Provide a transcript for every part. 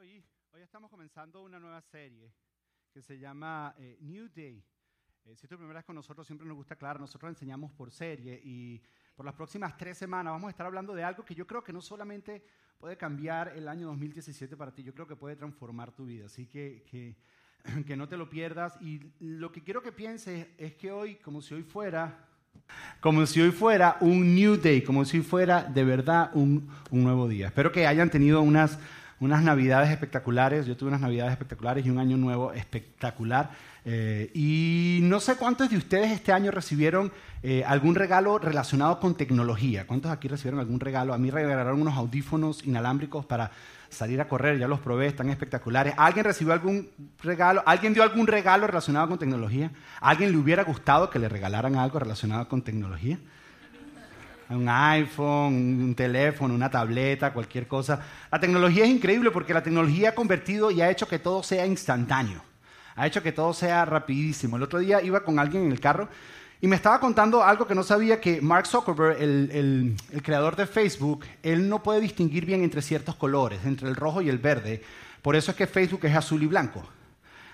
Hoy, hoy estamos comenzando una nueva serie que se llama eh, New Day. Eh, si es tu primera vez con nosotros, siempre nos gusta aclarar, nosotros enseñamos por serie y por las próximas tres semanas vamos a estar hablando de algo que yo creo que no solamente puede cambiar el año 2017 para ti, yo creo que puede transformar tu vida. Así que, que, que no te lo pierdas. Y lo que quiero que pienses es que hoy, como si hoy fuera como si hoy fuera un new day, como si fuera de verdad un, un nuevo día. Espero que hayan tenido unas, unas navidades espectaculares, yo tuve unas navidades espectaculares y un año nuevo espectacular. Eh, y no sé cuántos de ustedes este año recibieron eh, algún regalo relacionado con tecnología. ¿Cuántos aquí recibieron algún regalo? A mí regalaron unos audífonos inalámbricos para salir a correr, ya los probé, están espectaculares. ¿Alguien recibió algún regalo? ¿Alguien dio algún regalo relacionado con tecnología? ¿A alguien le hubiera gustado que le regalaran algo relacionado con tecnología? Un iPhone, un teléfono, una tableta, cualquier cosa. La tecnología es increíble porque la tecnología ha convertido y ha hecho que todo sea instantáneo. Ha hecho que todo sea rapidísimo. El otro día iba con alguien en el carro y me estaba contando algo que no sabía, que Mark Zuckerberg, el, el, creador de Facebook, él no puede distinguir bien entre ciertos colores, entre el rojo y el verde. Por eso es que Facebook es azul y blanco.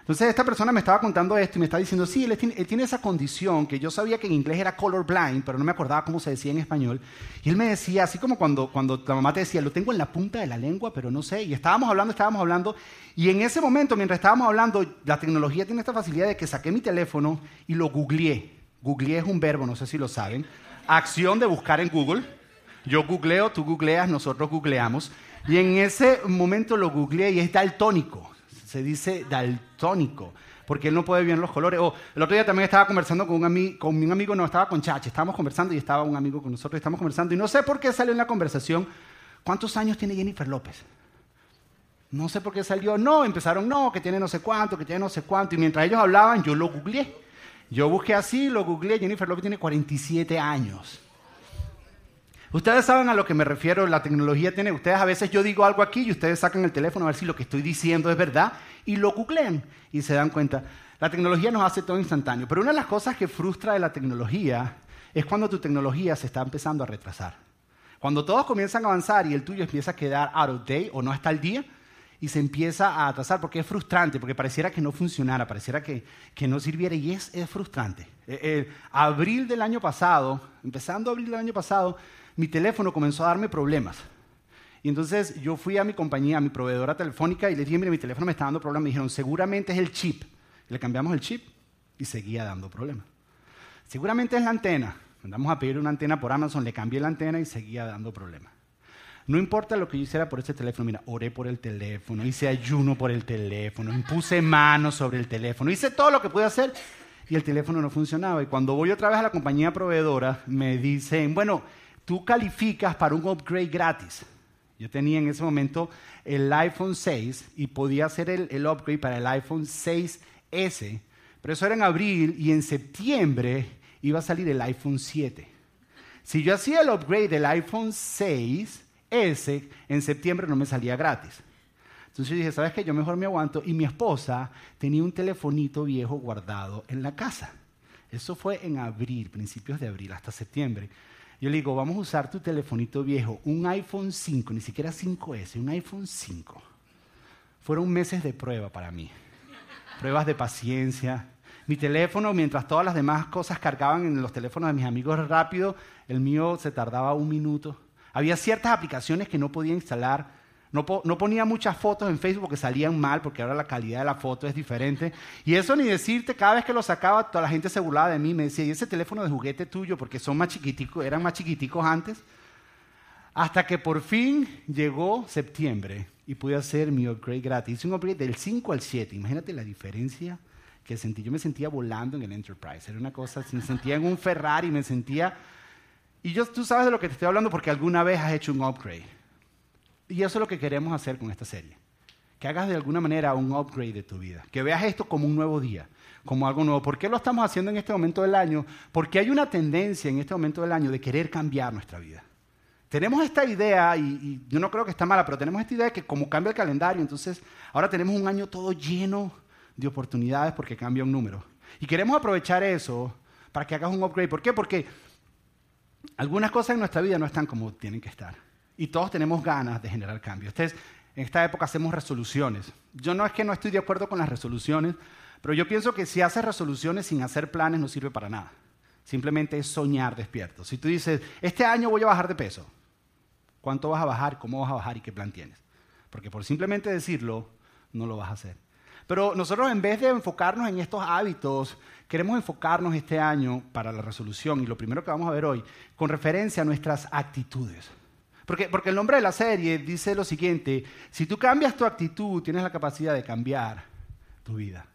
Entonces esta persona me estaba contando esto y me estaba diciendo, sí, él tiene, él tiene, esa condición que yo sabía que en inglés era colorblind, pero no me acordaba cómo se decía en español. Y él me decía, así como cuando, cuando la mamá te decía, lo tengo en la punta de la lengua, pero no sé. Y estábamos hablando, estábamos hablando. Y en ese momento, mientras estábamos hablando, la tecnología tiene esta facilidad de que saqué mi teléfono y lo googleé. Googleé es un verbo, no sé si lo saben. Acción de buscar en Google. Yo googleo, tú googleas, nosotros googleamos. Y en ese momento lo googleé y es daltónico. Se dice daltónico, porque él no puede ver los colores. O el otro día también estaba conversando con un, amigo, con un amigo, no, estaba con Chache, estábamos conversando y estaba un amigo con nosotros, estamos conversando. Y no sé por qué salió en la conversación, ¿cuántos años tiene Jennifer López? No sé por qué salió, no, empezaron, no, que tiene no sé cuánto, que tiene no sé cuánto. Y mientras ellos hablaban, yo lo googleé. Yo busqué así, lo googleé, Jennifer Lopez tiene 47 años. Ustedes saben a lo que me refiero, la tecnología tiene, ustedes a veces yo digo algo aquí y ustedes sacan el teléfono a ver si lo que estoy diciendo es verdad y lo googlean y se dan cuenta. La tecnología nos hace todo instantáneo, pero una de las cosas que frustra de la tecnología es cuando tu tecnología se está empezando a retrasar. Cuando todos comienzan a avanzar y el tuyo empieza a quedar out of date o no está al día, y se empieza a atrasar porque es frustrante, porque pareciera que no funcionara, pareciera que, que no sirviera y es, es frustrante. Eh, eh, abril del año pasado, empezando abril del año pasado, mi teléfono comenzó a darme problemas. Y entonces yo fui a mi compañía, a mi proveedora telefónica y le dije, mire, mi teléfono me está dando problemas. Me dijeron, seguramente es el chip. Le cambiamos el chip y seguía dando problemas. Seguramente es la antena. Mandamos a pedir una antena por Amazon, le cambié la antena y seguía dando problemas. No importa lo que yo hiciera por ese teléfono, mira, oré por el teléfono, hice ayuno por el teléfono, impuse manos sobre el teléfono, hice todo lo que pude hacer y el teléfono no funcionaba. Y cuando voy otra vez a la compañía proveedora, me dicen, bueno, tú calificas para un upgrade gratis. Yo tenía en ese momento el iPhone 6 y podía hacer el, el upgrade para el iPhone 6S, pero eso era en abril y en septiembre iba a salir el iPhone 7. Si yo hacía el upgrade del iPhone 6, ese en septiembre no me salía gratis. Entonces yo dije, ¿sabes qué? Yo mejor me aguanto. Y mi esposa tenía un telefonito viejo guardado en la casa. Eso fue en abril, principios de abril, hasta septiembre. Yo le digo, vamos a usar tu telefonito viejo, un iPhone 5, ni siquiera 5S, un iPhone 5. Fueron meses de prueba para mí. Pruebas de paciencia. Mi teléfono, mientras todas las demás cosas cargaban en los teléfonos de mis amigos rápido, el mío se tardaba un minuto. Había ciertas aplicaciones que no podía instalar. No, ponía muchas fotos en Facebook porque salían mal, porque ahora la calidad de la foto es diferente. Y eso ni decirte, cada vez que lo sacaba, toda la gente se burlaba de mí. Me decía, ¿y ese teléfono de juguete tuyo? Porque son más chiquiticos, eran más chiquiticos antes. Hasta que por fin llegó septiembre y pude hacer mi upgrade gratis. Hice un upgrade del 5 al 7. Imagínate la diferencia que sentí. Yo me sentía volando en el Enterprise. Era una cosa, me sentía en un Ferrari, me sentía y yo, tú sabes de lo que te estoy hablando porque alguna vez has hecho un upgrade. Y eso es lo que queremos hacer con esta serie. Que hagas de alguna manera un upgrade de tu vida. Que veas esto como un nuevo día, como algo nuevo. ¿Por qué lo estamos haciendo en este momento del año? Porque hay una tendencia en este momento del año de querer cambiar nuestra vida. Tenemos esta idea, y, yo no creo que está mala, pero tenemos esta idea de que como cambia el calendario, entonces ahora tenemos un año todo lleno de oportunidades porque cambia un número. Y queremos aprovechar eso para que hagas un upgrade. ¿Por qué? Porque algunas cosas en nuestra vida no están como tienen que estar. Y todos tenemos ganas de generar cambio. En esta época hacemos resoluciones. Yo no es que no estoy de acuerdo con las resoluciones, pero yo pienso que si haces resoluciones sin hacer planes no sirve para nada. Simplemente es soñar despierto. Si tú dices, este año voy a bajar de peso, ¿cuánto vas a bajar? ¿Cómo vas a bajar? ¿Y qué plan tienes? Porque por simplemente decirlo, no lo vas a hacer. Pero nosotros en vez de enfocarnos en estos hábitos, queremos enfocarnos este año para la resolución y lo primero que vamos a ver hoy, con referencia a nuestras actitudes. Porque, porque el nombre de la serie dice lo siguiente, si tú cambias tu actitud, tienes la capacidad de cambiar tu vida.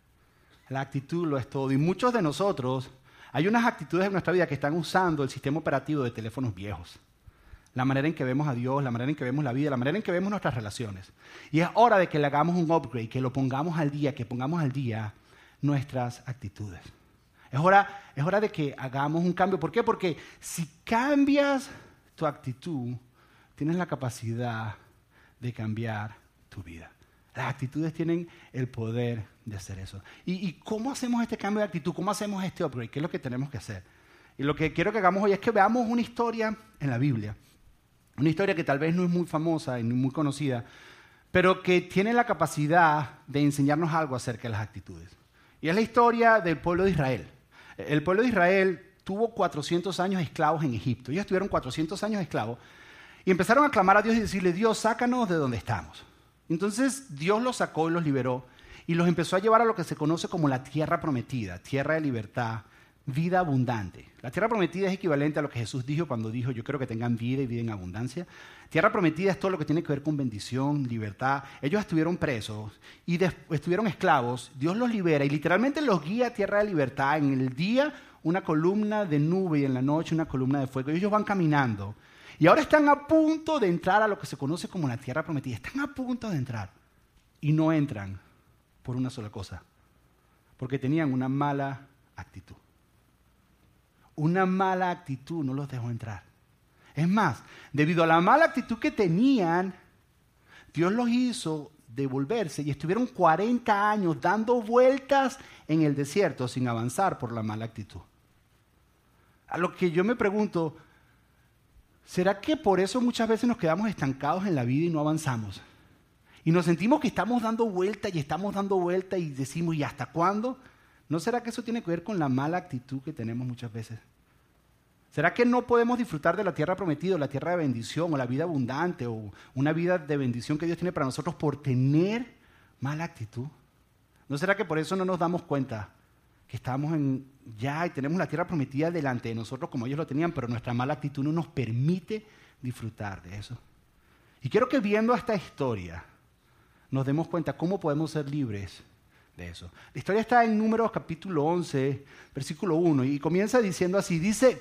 La actitud lo es todo. Y muchos de nosotros, hay unas actitudes en nuestra vida que están usando el sistema operativo de teléfonos viejos. La manera en que vemos a Dios, la manera en que vemos la vida, la manera en que vemos nuestras relaciones. Y es hora de que le hagamos un upgrade, que lo pongamos al día, que pongamos al día nuestras actitudes. Es hora, es hora de que hagamos un cambio. ¿Por qué? Porque si cambias tu actitud, tienes la capacidad de cambiar tu vida. Las actitudes tienen el poder de hacer eso. ¿Y, cómo hacemos este cambio de actitud? ¿Cómo hacemos este upgrade? ¿Qué es lo que tenemos que hacer? Y lo que quiero que hagamos hoy es que veamos una historia en la Biblia. Una historia que tal vez no es muy famosa y muy conocida, pero que tiene la capacidad de enseñarnos algo acerca de las actitudes. Y es la historia del pueblo de Israel. El pueblo de Israel tuvo 400 años esclavos en Egipto. Ellos estuvieron 400 años esclavos y empezaron a clamar a Dios y decirle, Dios, sácanos de donde estamos. Entonces Dios los sacó y los liberó y los empezó a llevar a lo que se conoce como la tierra prometida, tierra de libertad, vida abundante. La tierra prometida es equivalente a lo que Jesús dijo cuando dijo, yo quiero que tengan vida y vida en abundancia. Tierra prometida es todo lo que tiene que ver con bendición, libertad. Ellos estuvieron presos y estuvieron esclavos. Dios los libera y literalmente los guía a tierra de libertad. En el día una columna de nube y en la noche una columna de fuego. Ellos van caminando. Y ahora están a punto de entrar a lo que se conoce como la tierra prometida. Están a punto de entrar. Y no entran por una sola cosa, porque tenían una mala actitud. Una mala actitud no los dejó entrar. Es más, debido a la mala actitud que tenían, Dios los hizo devolverse y estuvieron 40 años dando vueltas en el desierto sin avanzar por la mala actitud. A lo que yo me pregunto, ¿será que por eso muchas veces nos quedamos estancados en la vida y no avanzamos? Y nos sentimos que estamos dando vuelta y estamos dando vuelta y decimos, ¿y hasta cuándo? ¿No será que eso tiene que ver con la mala actitud que tenemos muchas veces? ¿Será que no podemos disfrutar de la tierra prometida, la tierra de bendición, o la vida abundante, o una vida de bendición que Dios tiene para nosotros por tener mala actitud? ¿No será que por eso no nos damos cuenta que estamos en ya y tenemos la tierra prometida delante de nosotros como ellos lo tenían, pero nuestra mala actitud no nos permite disfrutar de eso? Y quiero que viendo esta historia, nos demos cuenta cómo podemos ser libres de eso. La historia está en Números capítulo 11, versículo 1, y comienza diciendo así, dice,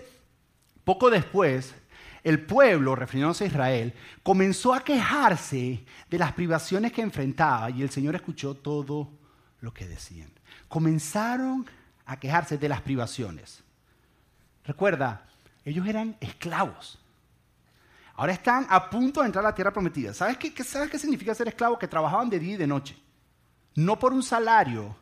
poco después, el pueblo, refiriéndose a Israel, comenzó a quejarse de las privaciones que enfrentaba y el Señor escuchó todo lo que decían. Comenzaron a quejarse de las privaciones. Recuerda, ellos eran esclavos. Ahora están a punto de entrar a la tierra prometida. ¿Sabes qué, ¿Sabes qué significa ser esclavo? Que trabajaban de día y de noche. No por un salario,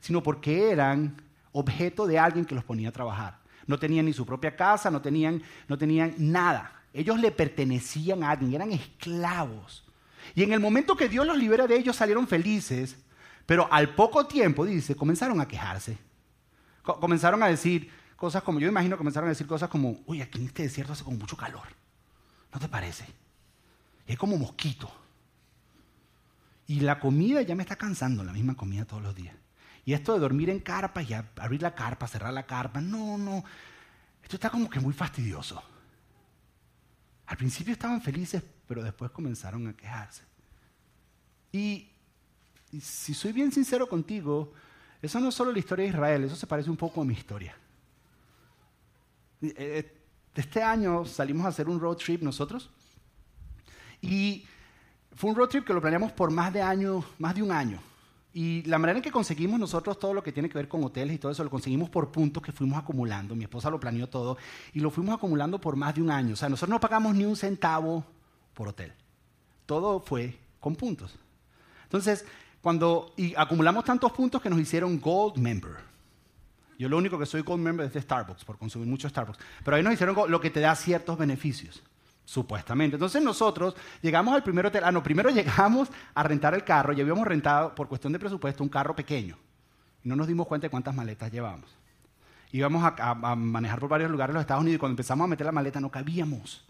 sino porque eran objeto de alguien que los ponía a trabajar. No tenían ni su propia casa, no tenían, no tenían nada. Ellos le pertenecían a alguien, eran esclavos. Y en el momento que Dios los libera de ellos salieron felices, pero al poco tiempo, dice, comenzaron a quejarse. Comenzaron a decir cosas como, yo imagino, comenzaron a decir cosas como, uy, aquí en este desierto hace como mucho calor. ¿No te parece? Es como mosquito. Y la comida ya me está cansando, la misma comida todos los días. Y esto de dormir en carpa y abrir la carpa, cerrar la carpa, no, no. Esto está como que muy fastidioso. Al principio estaban felices, pero después comenzaron a quejarse. Y, si soy bien sincero contigo, eso no es solo la historia de Israel, eso se parece un poco a mi historia. Eh, eh, este año salimos a hacer un road trip nosotros y fue un road trip que lo planeamos por más de, año, más de un año. Y la manera en que conseguimos nosotros todo lo que tiene que ver con hoteles y todo eso, lo conseguimos por puntos que fuimos acumulando. Mi esposa lo planeó todo y lo fuimos acumulando por más de un año. O sea, nosotros no pagamos ni un centavo por hotel. Todo fue con puntos. Entonces, cuando y acumulamos tantos puntos que nos hicieron Gold Member. Yo lo único que soy gold member es de Starbucks, por consumir mucho Starbucks. Pero ahí nos hicieron lo que te da ciertos beneficios. Supuestamente. Entonces nosotros llegamos al primer hotel. Ah, no, primero llegamos a rentar el carro. Ya habíamos rentado, por cuestión de presupuesto, un carro pequeño. No nos dimos cuenta de cuántas maletas llevábamos. Íbamos a, a manejar por varios lugares de los Estados Unidos y cuando empezamos a meter la maleta no cabíamos.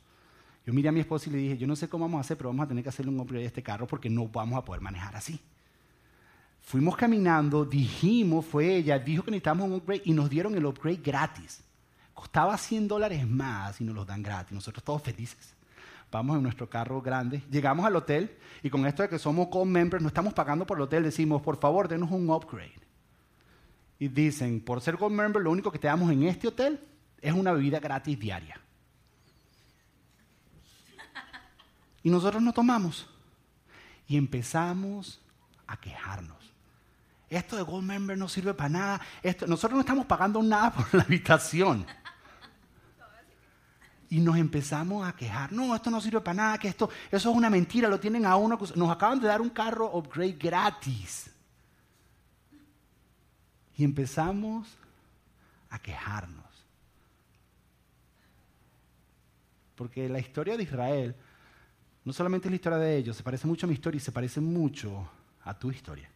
Yo miré a mi esposa y le dije, yo no sé cómo vamos a hacer, pero vamos a tener que hacerle un upgrade a este carro porque no vamos a poder manejar así. Fuimos caminando, dijimos, fue ella, dijo que necesitábamos un upgrade y nos dieron el upgrade gratis. Costaba 100 dólares más y nos lo dan gratis. Nosotros todos felices. Vamos en nuestro carro grande, llegamos al hotel y con esto de que somos con members, no estamos pagando por el hotel, decimos, por favor, denos un upgrade. Y dicen, por ser gold member, lo único que te damos en este hotel es una bebida gratis diaria. Y nosotros no tomamos. Y empezamos a quejarnos. Esto de Gold Member no sirve para nada. Nosotros no estamos pagando nada por la habitación. Y nos empezamos a quejar. No, esto no sirve para nada, que esto, eso es una mentira, lo tienen a uno. Nos acaban de dar un carro upgrade gratis. Y empezamos a quejarnos. Porque la historia de Israel no solamente es la historia de ellos, se parece mucho a mi historia y se parece mucho a tu historia.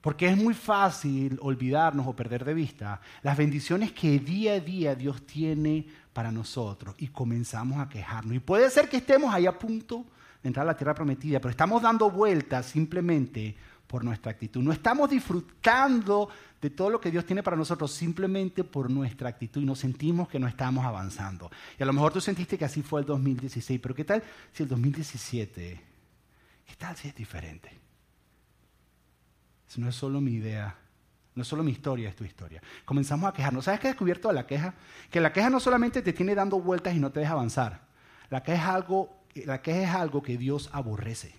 Porque es muy fácil olvidarnos o perder de vista las bendiciones que día a día Dios tiene para nosotros y comenzamos a quejarnos. Y puede ser que estemos ahí a punto de entrar a la tierra prometida, pero estamos dando vueltas simplemente por nuestra actitud. No estamos disfrutando de todo lo que Dios tiene para nosotros simplemente por nuestra actitud y nos sentimos que no estamos avanzando. Y a lo mejor tú sentiste que así fue el 2016, pero ¿qué tal si el 2017, qué tal si es diferente? No es solo mi idea, no es solo mi historia, es tu historia. Comenzamos a quejarnos. ¿Sabes qué he descubierto de la queja? Que la queja no solamente te tiene dando vueltas y no te deja avanzar. La queja es algo, la queja es algo que Dios aborrece.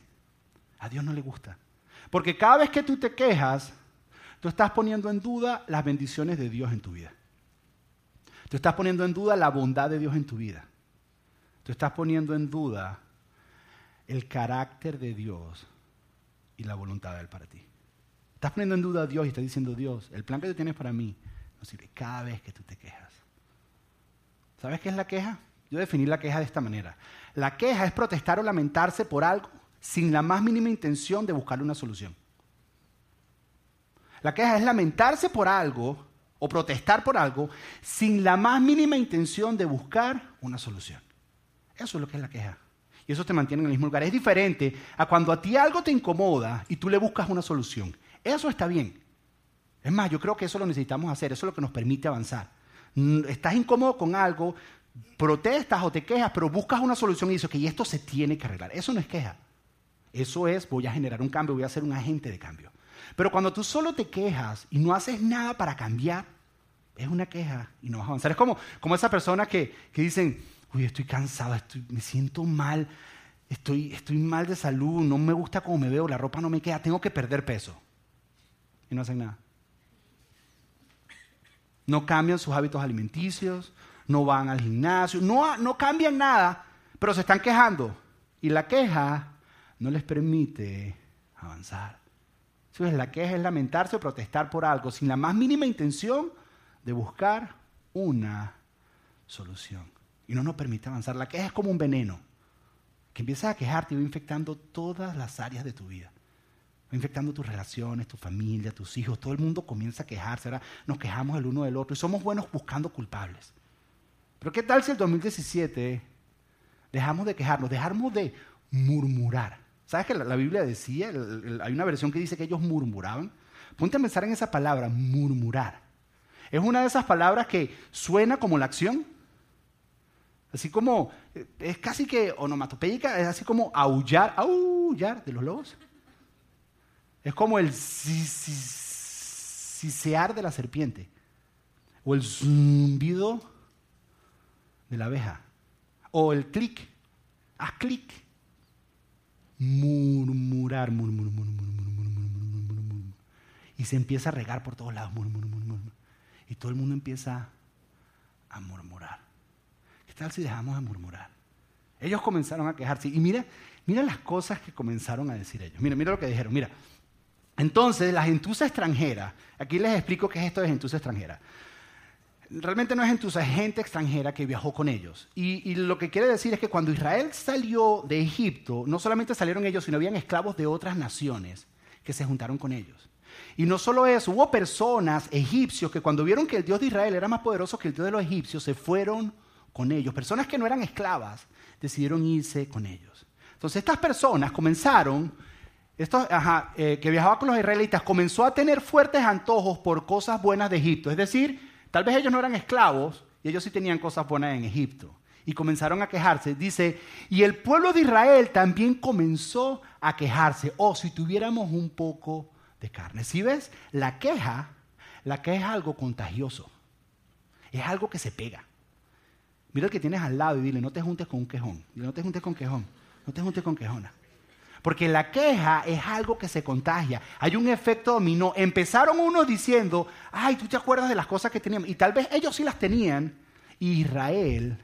A Dios no le gusta. Porque cada vez que tú te quejas, tú estás poniendo en duda las bendiciones de Dios en tu vida. Tú estás poniendo en duda la bondad de Dios en tu vida. Tú estás poniendo en duda el carácter de Dios y la voluntad de Él para ti. Estás poniendo en duda a Dios y estás diciendo, Dios, el plan que tú tienes para mí no sirve cada vez que tú te quejas. ¿Sabes qué es la queja? Yo definí la queja de esta manera. La queja es protestar o lamentarse por algo sin la más mínima intención de buscarle una solución. La queja es lamentarse por algo o protestar por algo sin la más mínima intención de buscar una solución. Eso es lo que es la queja. Y eso te mantiene en el mismo lugar. Es diferente a cuando a ti algo te incomoda y tú le buscas una solución. Eso está bien. Es más, yo creo que eso lo necesitamos hacer, eso es lo que nos permite avanzar. Estás incómodo con algo, protestas o te quejas, pero buscas una solución y dices, que esto se tiene que arreglar. Eso no es queja. Eso es, voy a generar un cambio, voy a ser un agente de cambio. Pero cuando tú solo te quejas y no haces nada para cambiar, es una queja y no vas a avanzar. Es como, como esa persona que, que dicen, uy, estoy cansado, me siento mal, estoy, estoy mal de salud, no me gusta cómo me veo, la ropa no me queda, tengo que perder peso y no hacen nada. No cambian sus hábitos alimenticios, no van al gimnasio, no, no cambian nada, pero se están quejando. Y la queja no les permite avanzar. Entonces, la queja es lamentarse o protestar por algo sin la más mínima intención de buscar una solución. Y no nos permite avanzar. La queja es como un veneno que empiezas a quejarte y va infectando todas las áreas de tu vida infectando tus relaciones, tu familia, tus hijos. Todo el mundo comienza a quejarse. Ahora nos quejamos el uno del otro y somos buenos buscando culpables. Pero ¿qué tal si el 2017 dejamos de quejarnos, dejamos de murmurar? ¿Sabes que la, Biblia decía, hay una versión que dice que ellos murmuraban? Ponte a pensar en esa palabra, murmurar. Es una de esas palabras que suena como la acción. Así como, eh, es casi que onomatopéyica, es así como aullar, aullar de los lobos. Es como el sisear de la serpiente o el zumbido de la abeja o el clic. Haz clic. Murmurar, murmurar, murmurar, murmurar, Y se empieza a regar por todos lados. Y todo el mundo empieza a murmurar. ¿Qué tal si dejamos de murmurar? Ellos comenzaron a quejarse. Y mira, mira las cosas que comenzaron a decir ellos. Mira, mira lo que dijeron. Mira, entonces, la gentuza extranjera, aquí les explico qué es esto de gentuza extranjera. realmente no es entusa, es gente extranjera que viajó con ellos. Y, y, lo que quiere decir es que cuando Israel salió de Egipto, no solamente salieron ellos, sino habían esclavos de otras naciones que se juntaron con ellos. Y no solo eso, hubo personas egipcios que cuando vieron que el Dios de Israel era más poderoso que el Dios de los egipcios, se fueron con ellos. Personas que no eran esclavas decidieron irse con ellos. Entonces estas personas comenzaron, estos, eh, que viajaban con los israelitas, comenzó a tener fuertes antojos por cosas buenas de Egipto. Es decir, tal vez ellos no eran esclavos y ellos sí tenían cosas buenas en Egipto. Y comenzaron a quejarse. Dice, y el pueblo de Israel también comenzó a quejarse. Oh, si tuviéramos un poco de carne. Si ves, la queja, la queja es algo contagioso. Es algo que se pega. Mira el que tienes al lado y dile, no te juntes con un quejón. Dile, no te juntes con quejón. No te juntes con quejona. Porque la queja es algo que se contagia. Hay un efecto dominó. Empezaron unos diciendo, ay, tú te acuerdas de las cosas que teníamos. Y tal vez ellos sí las tenían. Y Israel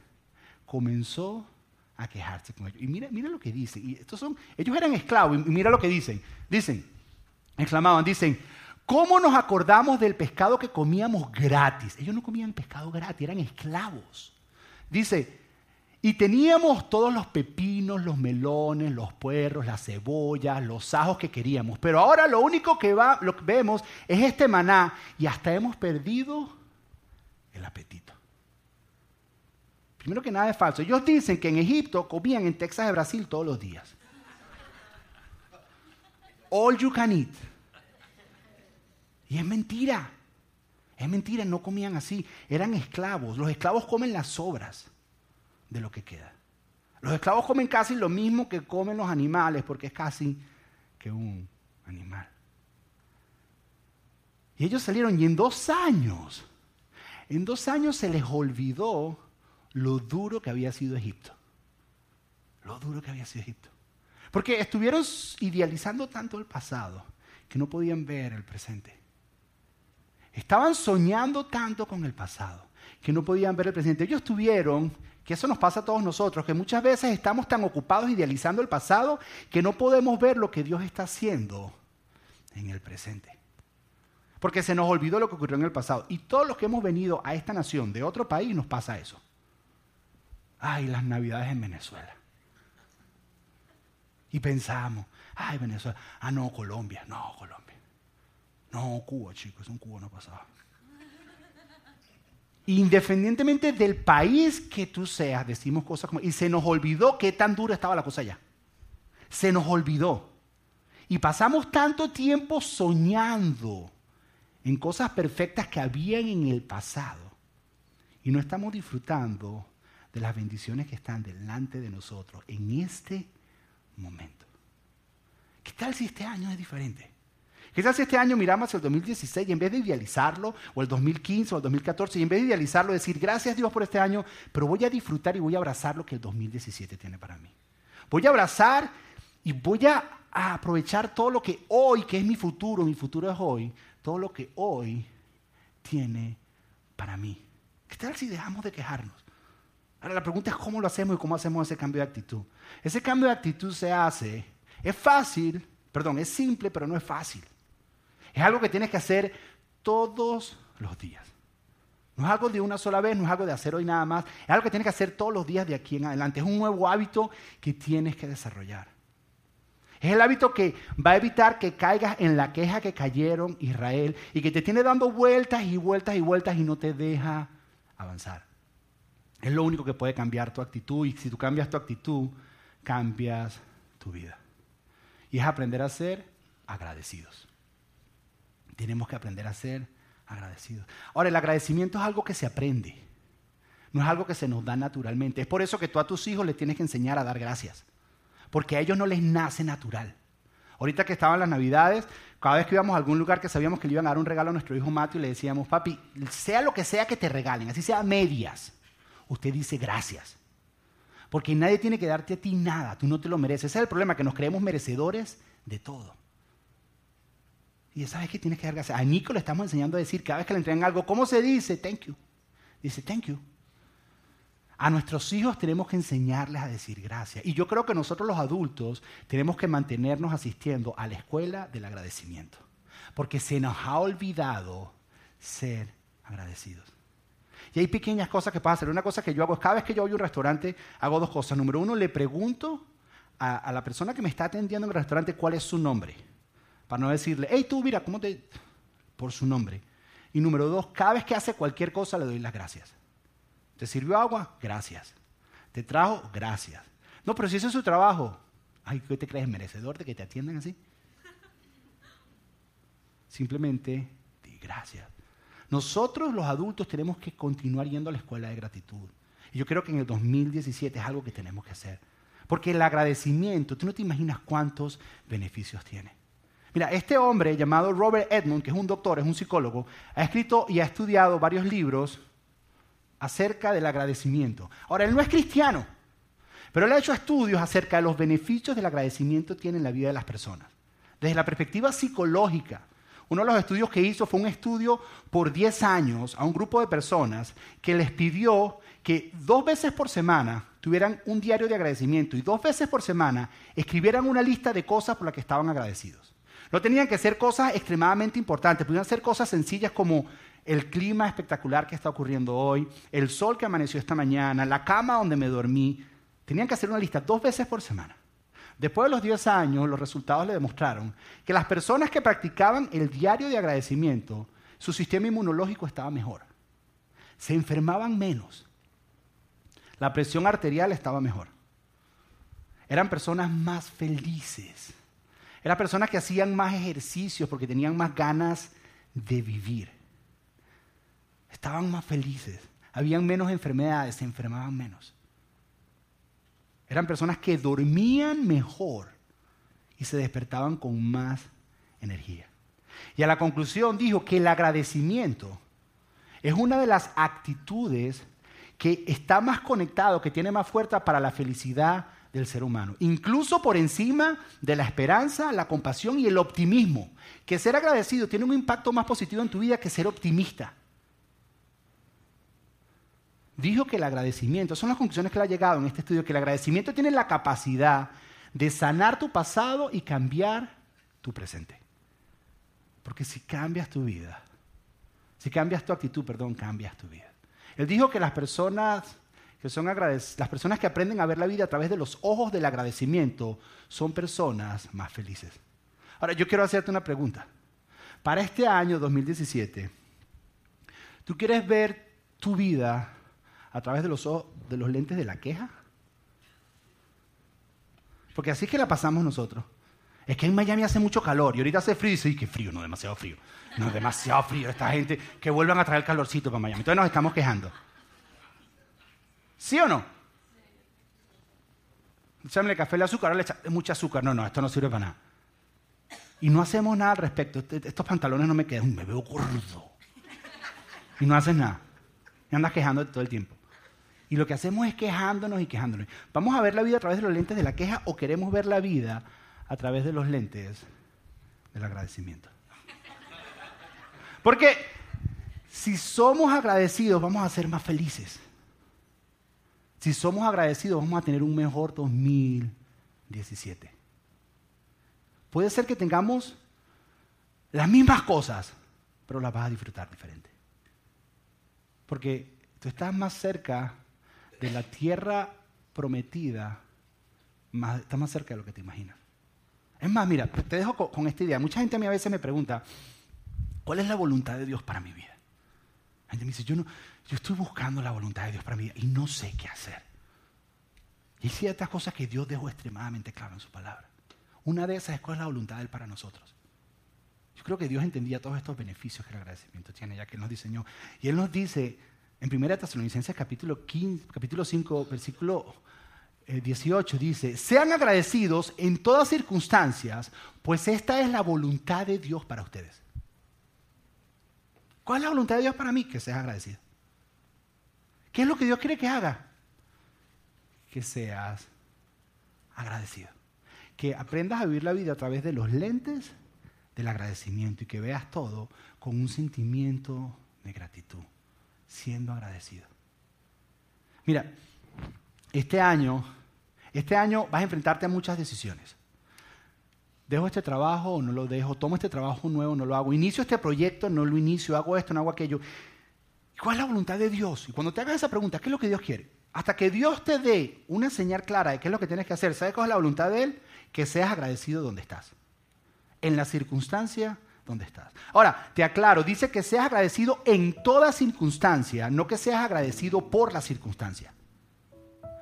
comenzó a quejarse con ellos. Y mira, mira lo que dicen. Y estos son, ellos eran esclavos. Y mira lo que dicen. Dicen, exclamaban, dicen, ¿cómo nos acordamos del pescado que comíamos gratis? Ellos no comían pescado gratis, eran esclavos. Dice, y teníamos todos los pepinos, los melones, los puerros, las cebollas, los ajos que queríamos. Pero ahora lo único que, vemos es este maná y hasta hemos perdido el apetito. Primero que nada es falso. Ellos dicen que en Egipto comían en Texas de Brasil todos los días. All you can eat. Y es mentira. Es mentira, no comían así. Eran esclavos. Los esclavos comen las sobras de lo que queda. Los esclavos comen casi lo mismo que comen los animales, porque es casi que un animal. Y ellos salieron y en dos años, en dos años se les olvidó lo duro que había sido Egipto. Lo duro que había sido Egipto. Porque estuvieron idealizando tanto el pasado que no podían ver el presente. Estaban soñando tanto con el pasado que no podían ver el presente. Ellos tuvieron, que eso nos pasa a todos nosotros, que muchas veces estamos tan ocupados idealizando el pasado que no podemos ver lo que Dios está haciendo en el presente. Porque se nos olvidó lo que ocurrió en el pasado. Y todos los que hemos venido a esta nación de otro país nos pasa eso. Ay, las navidades en Venezuela. Y pensamos, ay, Venezuela. Ah, no, Colombia. No, Colombia. No, Cuba, chicos. Un Cuba no pasaba. Independientemente del país que tú seas, decimos cosas como... Y se nos olvidó qué tan dura estaba la cosa allá. Se nos olvidó. Y pasamos tanto tiempo soñando en cosas perfectas que habían en el pasado. Y no estamos disfrutando de las bendiciones que están delante de nosotros en este momento. ¿Qué tal si este año es diferente? ¿Qué tal si este año miramos el 2016 y en vez de idealizarlo, o el 2015 o el 2014, y en vez de idealizarlo, decir gracias Dios por este año, pero voy a disfrutar y voy a abrazar lo que el 2017 tiene para mí? Voy a abrazar y voy a aprovechar todo lo que hoy, que es mi futuro, mi futuro es hoy, todo lo que hoy tiene para mí. ¿Qué tal si dejamos de quejarnos? Ahora la pregunta es cómo lo hacemos y cómo hacemos ese cambio de actitud. Ese cambio de actitud se hace, es fácil, perdón, es simple, pero no es fácil. Es algo que tienes que hacer todos los días. No es algo de una sola vez, no es algo de hacer hoy nada más. Es algo que tienes que hacer todos los días de aquí en adelante. Es un nuevo hábito que tienes que desarrollar. Es el hábito que va a evitar que caigas en la queja que cayeron Israel y que te tiene dando vueltas y vueltas y vueltas y no te deja avanzar. Es lo único que puede cambiar tu actitud y si tú cambias tu actitud, cambias tu vida. Y es aprender a ser agradecidos. Tenemos que aprender a ser agradecidos. Ahora, el agradecimiento es algo que se aprende. No es algo que se nos da naturalmente. Es por eso que tú a tus hijos les tienes que enseñar a dar gracias. Porque a ellos no les nace natural. Ahorita que estaban las navidades, cada vez que íbamos a algún lugar que sabíamos que le iban a dar un regalo a nuestro hijo Mateo, le decíamos, papi, sea lo que sea que te regalen, así sea medias, usted dice gracias. Porque nadie tiene que darte a ti nada, tú no te lo mereces. Ese es el problema, que nos creemos merecedores de todo. Y sabes que tienes que dar gracias. A Nico le estamos enseñando a decir cada vez que le entregan algo, ¿cómo se dice? Thank you. Dice thank you. A nuestros hijos tenemos que enseñarles a decir gracias. Y yo creo que nosotros los adultos tenemos que mantenernos asistiendo a la escuela del agradecimiento. Porque se nos ha olvidado ser agradecidos. Y hay pequeñas cosas que hacer. Una cosa que yo hago cada vez que yo voy a un restaurante, hago dos cosas. Número uno, le pregunto a la persona que me está atendiendo en el restaurante cuál es su nombre. Para no decirle, hey tú, mira, ¿cómo te...? Por su nombre. Y número dos, cada vez que hace cualquier cosa le doy las gracias. ¿Te sirvió agua? Gracias. ¿Te trajo? Gracias. No, pero si ese es su trabajo. Ay, ¿qué te crees merecedor de que te atiendan así? Simplemente di gracias. Nosotros los adultos tenemos que continuar yendo a la escuela de gratitud. Y yo creo que en el 2017 es algo que tenemos que hacer. Porque el agradecimiento, tú no te imaginas cuántos beneficios tiene. Mira, este hombre llamado Robert Edmond, que es un doctor, es un psicólogo, ha escrito y ha estudiado varios libros acerca del agradecimiento. Ahora, él no es cristiano, pero él ha hecho estudios acerca de los beneficios del agradecimiento que tiene en la vida de las personas. Desde la perspectiva psicológica, uno de los estudios que hizo fue un estudio por 10 años a un grupo de personas que les pidió que dos veces por semana tuvieran un diario de agradecimiento y dos veces por semana escribieran una lista de cosas por las que estaban agradecidos. No tenían que ser cosas extremadamente importantes, podían ser cosas sencillas como el clima espectacular que está ocurriendo hoy, el sol que amaneció esta mañana, la cama donde me dormí. Tenían que hacer una lista dos veces por semana. Después de los 10 años, los resultados le demostraron que las personas que practicaban el diario de agradecimiento, su sistema inmunológico estaba mejor. Se enfermaban menos. La presión arterial estaba mejor. Eran personas más felices. Eran personas que hacían más ejercicios porque tenían más ganas de vivir. Estaban más felices. Habían menos enfermedades, se enfermaban menos. Eran personas que dormían mejor y se despertaban con más energía. Y a la conclusión dijo que el agradecimiento es una de las actitudes que está más conectado, que tiene más fuerza para la felicidad del ser humano. Incluso por encima de la esperanza, la compasión y el optimismo. Que ser agradecido tiene un impacto más positivo en tu vida que ser optimista dijo que el agradecimiento, son las conclusiones que le ha llegado en este estudio, que el agradecimiento tiene la capacidad de sanar tu pasado y cambiar tu presente. Porque si cambias tu vida, si cambias tu actitud, perdón, cambias tu vida. Él dijo que las personas que son las personas que aprenden a ver la vida a través de los ojos del agradecimiento son personas más felices. Ahora, yo quiero hacerte una pregunta. Para este año 2017, ¿tú quieres ver tu vida a través de los, de los lentes de la queja? Porque así es que la pasamos nosotros. Es que en Miami hace mucho calor y ahorita hace frío y dice, qué frío, no, demasiado frío. No, demasiado frío. Esta gente que vuelvan a traer calorcito para Miami. Entonces nos estamos quejando. ¿Sí o no? Echarle café al azúcar, ahora le echa mucho azúcar. No, no, esto no sirve para nada. Y no hacemos nada al respecto. Este, estos pantalones no me quedan, me veo gordo. Y no haces nada. Y andas quejándote todo el tiempo. Y lo que hacemos es quejándonos y quejándonos. ¿Vamos a ver la vida a través de los lentes de la queja o queremos ver la vida a través de los lentes del agradecimiento? Porque si somos agradecidos vamos a ser más felices. Si somos agradecidos vamos a tener un mejor 2017. Puede ser que tengamos las mismas cosas, pero las vas a disfrutar diferente. Porque tú estás más cerca de la tierra prometida está más cerca de lo que te imaginas. Es más, mira, te dejo con, esta idea. Mucha gente a mí a veces me pregunta, ¿cuál es la voluntad de Dios para mi vida? La gente me dice, yo, no, yo estoy buscando la voluntad de Dios para vida y no sé qué hacer. Y hay ciertas cosas que Dios dejó extremadamente claro en su palabra. Una de esas es cuál es la voluntad de Él para nosotros. Yo creo que Dios entendía todos estos beneficios que el agradecimiento tiene, ya que Él nos diseñó. Y Él nos dice, en 1 Tesalonicenses capítulo, 15, capítulo 5, versículo 18 eh, dice, sean agradecidos en todas circunstancias, pues esta es la voluntad de Dios para ustedes. ¿Cuál es la voluntad de Dios para mí? Que seas agradecido. ¿Qué es lo que Dios quiere que haga? Que seas agradecido. Que aprendas a vivir la vida a través de los lentes del agradecimiento y que veas todo con un sentimiento de gratitud siendo agradecido. Mira, este año, este año vas a enfrentarte a muchas decisiones. ¿Dejo este trabajo o no lo dejo? ¿Tomo este trabajo nuevo no lo hago? ¿Inicio este proyecto no lo inicio? ¿Hago esto no hago aquello? ¿Cuál es la voluntad de Dios? Y cuando te hagas esa pregunta, ¿qué es lo que Dios quiere? Hasta que Dios te dé una señal clara de qué es lo que tienes que hacer, ¿sabes cuál es la voluntad de Él? Que seas agradecido donde estás. En la circunstancia donde estás. Ahora, te aclaro, dice que seas agradecido en toda circunstancia, no que seas agradecido por la circunstancia.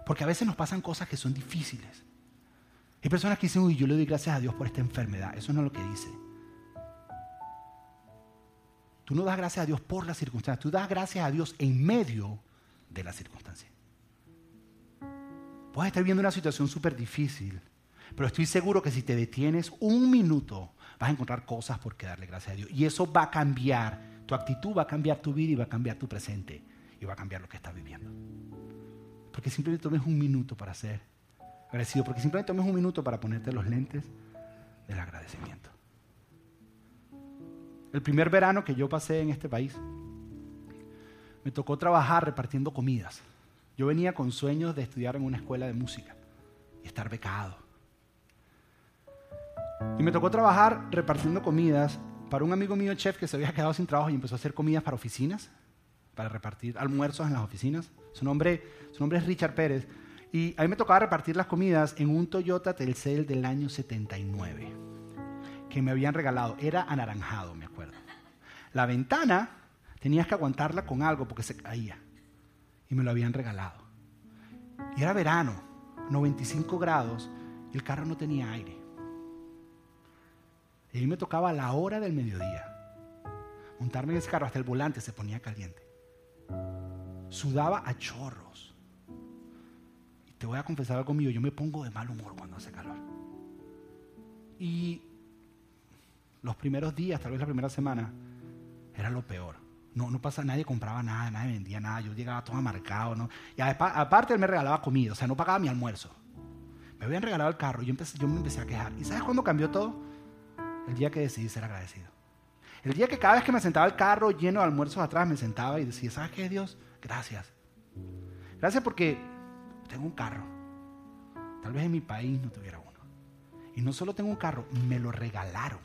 Porque a veces nos pasan cosas que son difíciles. Hay personas que dicen, uy, yo le doy gracias a Dios por esta enfermedad. Eso no es lo que dice. Tú no das gracias a Dios por la circunstancia, tú das gracias a Dios en medio de la circunstancia. Puedes estar viendo una situación súper difícil, pero estoy seguro que si te detienes un minuto, vas a encontrar cosas por qué darle gracias a Dios. Y eso va a cambiar, tu actitud va a cambiar tu vida y va a cambiar tu presente y va a cambiar lo que estás viviendo. Porque simplemente tomes un minuto para ser agradecido, porque simplemente tomes un minuto para ponerte los lentes del agradecimiento. El primer verano que yo pasé en este país, me tocó trabajar repartiendo comidas. Yo venía con sueños de estudiar en una escuela de música y estar becado. Y me tocó trabajar repartiendo comidas para un amigo mío chef que se había quedado sin trabajo y empezó a hacer comidas para oficinas, para repartir almuerzos en las oficinas. Su nombre, su nombre es Richard Pérez. Y a mí me tocaba repartir las comidas en un Toyota Telcel del año 79, que me habían regalado. Era anaranjado, me acuerdo. La ventana tenías que aguantarla con algo porque se caía. Y me lo habían regalado. Y era verano, 95 grados, y el carro no tenía aire. Y a mí me tocaba a la hora del mediodía. Montarme en ese carro, hasta el volante se ponía caliente. Sudaba a chorros. Te voy a confesar algo mío, yo me pongo de mal humor cuando hace calor. Y los primeros días, tal vez la primera semana, era lo peor. No, no pasa, nadie compraba nada, nadie vendía nada, yo llegaba todo amarcado, ¿no? Y aparte él me regalaba comida, o sea, no pagaba mi almuerzo. Me habían regalado el carro yo, empecé, yo me empecé a quejar. ¿Y sabes cuándo cambió todo? El día que decidí ser agradecido. El día que cada vez que me sentaba el carro lleno de almuerzos atrás, me sentaba y decía, ¿sabes qué, Dios? Gracias. Gracias porque tengo un carro. Tal vez en mi país no tuviera uno. Y no solo tengo un carro, me lo regalaron.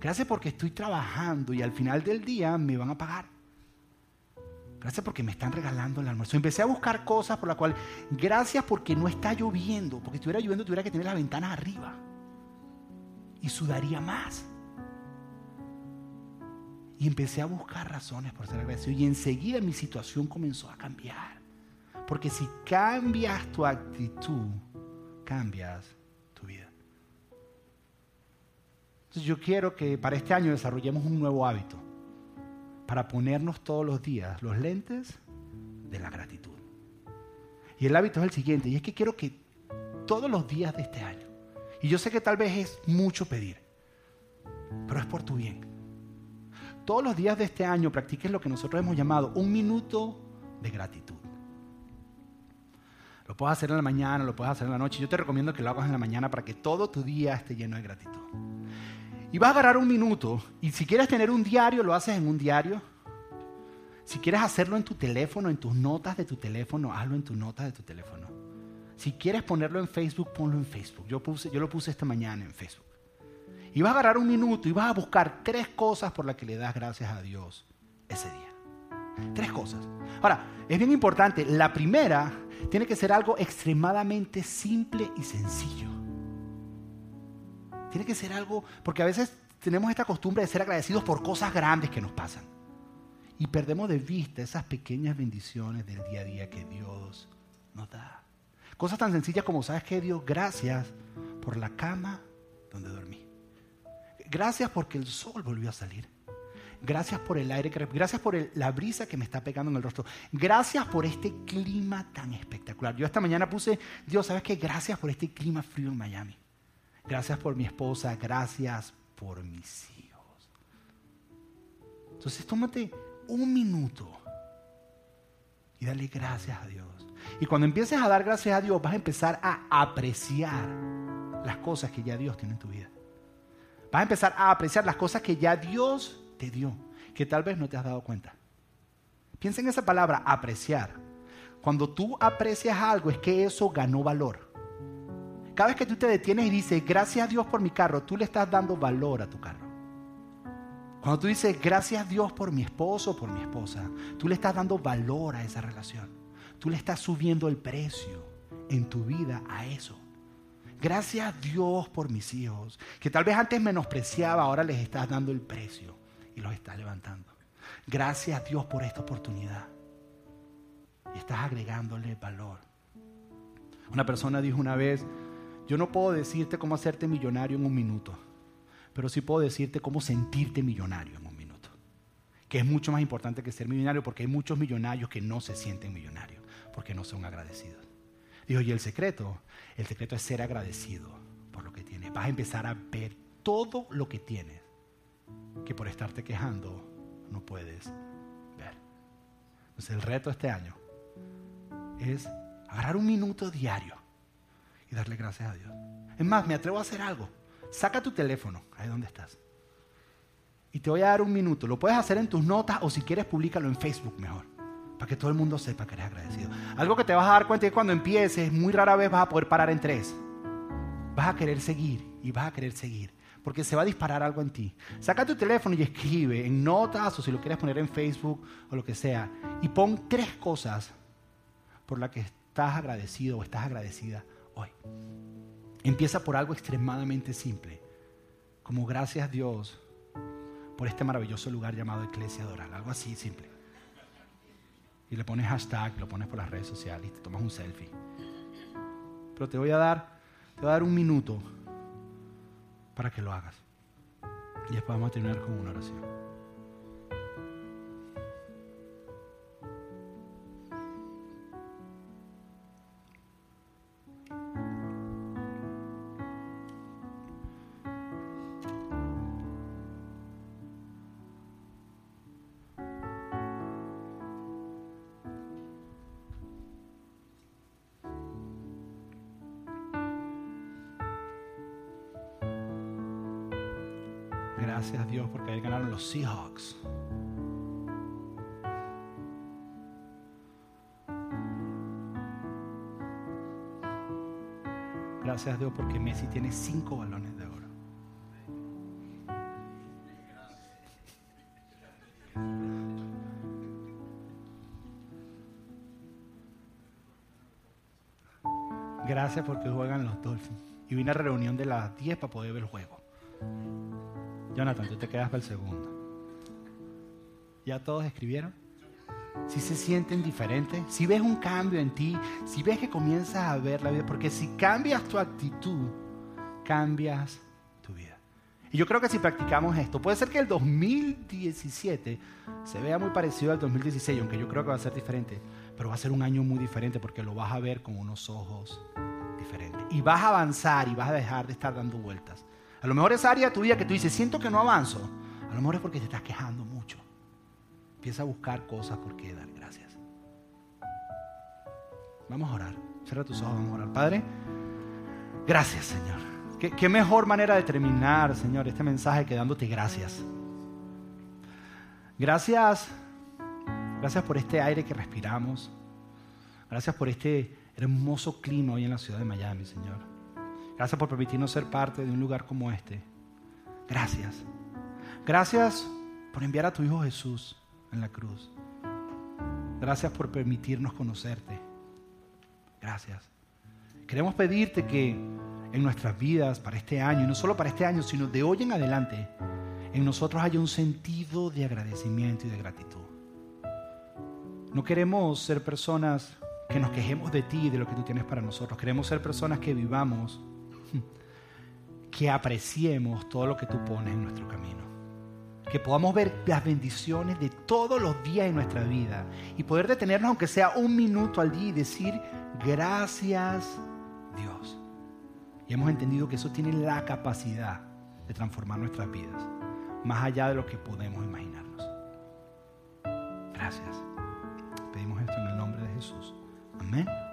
Gracias porque estoy trabajando y al final del día me van a pagar. Gracias porque me están regalando el almuerzo. Empecé a buscar cosas por las cuales, gracias porque no está lloviendo, porque si estuviera lloviendo tuviera que tener las ventanas arriba y sudaría más. Y empecé a buscar razones por ser agradecido y enseguida mi situación comenzó a cambiar. Porque si cambias tu actitud, cambias tu vida. Entonces yo quiero que para este año desarrollemos un nuevo hábito para ponernos todos los días los lentes de la gratitud. Y el hábito es el siguiente, y es que quiero que todos los días de este año, y yo sé que tal vez es mucho pedir, pero es por tu bien. Todos los días de este año practiques lo que nosotros hemos llamado un minuto de gratitud. Lo puedes hacer en la mañana, lo puedes hacer en la noche. Yo te recomiendo que lo hagas en la mañana para que todo tu día esté lleno de gratitud. Y vas a agarrar un minuto y si quieres tener un diario, lo haces en un diario. Si quieres hacerlo en tu teléfono, en tus notas de tu teléfono, hazlo en tus notas de tu teléfono. Si quieres ponerlo en Facebook, ponlo en Facebook. Yo, puse, yo lo puse esta mañana en Facebook. Y vas a agarrar un minuto y vas a buscar tres cosas por las que le das gracias a Dios ese día. Tres cosas. Ahora, es bien importante. La primera tiene que ser algo extremadamente simple y sencillo. Tiene que ser algo, porque a veces tenemos esta costumbre de ser agradecidos por cosas grandes que nos pasan. Y perdemos de vista esas pequeñas bendiciones del día a día que Dios nos da. Cosas tan sencillas como, ¿sabes qué, Dios? Gracias por la cama donde dormí. Gracias porque el sol volvió a salir. Gracias por el aire, gracias por la brisa que me está pegando en el rostro. Gracias por este clima tan espectacular. Yo esta mañana puse, Dios, ¿sabes qué? Gracias por este clima frío en Miami. Gracias por mi esposa. Gracias por mis hijos. Entonces, tómate un minuto y dale gracias a Dios. Y cuando empieces a dar gracias a Dios, vas a empezar a apreciar las cosas que ya Dios tiene en tu vida. Vas a empezar a apreciar las cosas que ya Dios te dio, que tal vez no te has dado cuenta. Piensa en esa palabra, apreciar. Cuando tú aprecias algo es que eso ganó valor. Cada vez que tú te detienes y dices, gracias a Dios por mi carro, tú le estás dando valor a tu carro. Cuando tú dices, gracias Dios por mi esposo o por mi esposa, tú le estás dando valor a esa relación. Tú le estás subiendo el precio en tu vida a eso. Gracias Dios por mis hijos, que tal vez antes menospreciaba, ahora les estás dando el precio y los estás levantando. Gracias Dios por esta oportunidad. Y estás agregándole valor. Una persona dijo una vez, yo no puedo decirte cómo hacerte millonario en un minuto, pero sí puedo decirte cómo sentirte millonario en un minuto. Que es mucho más importante que ser millonario porque hay muchos millonarios que no se sienten millonarios porque no son agradecidos. Dijo, y el secreto, el secreto es ser agradecido por lo que tienes. Vas a empezar a ver todo lo que tienes que por estarte quejando no puedes ver. Entonces el reto este año es agarrar un minuto diario y darle gracias a Dios. Es más, me atrevo a hacer algo. Saca tu teléfono, ahí donde estás. Y te voy a dar un minuto. Lo puedes hacer en tus notas o si quieres, públicalo en Facebook mejor. Para que todo el mundo sepa que eres agradecido. Algo que te vas a dar cuenta es que cuando empieces, muy rara vez vas a poder parar en tres. Vas a querer seguir y vas a querer seguir. Porque se va a disparar algo en ti. Saca tu teléfono y escribe en notas o si lo quieres poner en Facebook o lo que sea. Y pon tres cosas por las que estás agradecido o estás agradecida hoy. Empieza por algo extremadamente simple. Como gracias a Dios por este maravilloso lugar llamado Iglesia Doral. Algo así simple. Y le pones hashtag, lo pones por las redes sociales y te tomas un selfie. Pero te voy a dar, te voy a dar un minuto para que lo hagas. Y después vamos a terminar con una oración. Seahawks. Gracias a Dios porque Messi tiene cinco balones de oro. Gracias porque juegan los Dolphins. Y vine a reunión de las 10 para poder ver el juego. Jonathan, tú te quedas para el segundo. ¿Ya todos escribieron? Si se sienten diferentes, si ves un cambio en ti, si ves que comienzas a ver la vida, porque si cambias tu actitud, cambias tu vida. Y yo creo que si practicamos esto, puede ser que el 2017 se vea muy parecido al 2016, aunque yo creo que va a ser diferente, pero va a ser un año muy diferente porque lo vas a ver con unos ojos diferentes. Y vas a avanzar y vas a dejar de estar dando vueltas. A lo mejor esa área de tu vida que tú dices, siento que no avanzo, a lo mejor es porque te estás quejando mucho. Empieza a buscar cosas por qué dar gracias. Vamos a orar. Cierra tus ojos, vamos a orar. Padre, gracias, Señor. ¿Qué, qué mejor manera de terminar, Señor, este mensaje que dándote gracias. Gracias, gracias por este aire que respiramos. Gracias por este hermoso clima hoy en la ciudad de Miami, Señor. Gracias por permitirnos ser parte de un lugar como este. Gracias. Gracias por enviar a tu Hijo Jesús en la cruz. Gracias por permitirnos conocerte. Gracias. Queremos pedirte que en nuestras vidas, para este año, y no solo para este año, sino de hoy en adelante, en nosotros haya un sentido de agradecimiento y de gratitud. No queremos ser personas que nos quejemos de ti y de lo que tú tienes para nosotros. Queremos ser personas que vivamos que apreciemos todo lo que tú pones en nuestro camino. Que podamos ver las bendiciones de todos los días de nuestra vida y poder detenernos, aunque sea un minuto al día, y decir gracias Dios. Y hemos entendido que eso tiene la capacidad de transformar nuestras vidas, más allá de lo que podemos imaginarnos. Gracias. Pedimos esto en el nombre de Jesús. Amén.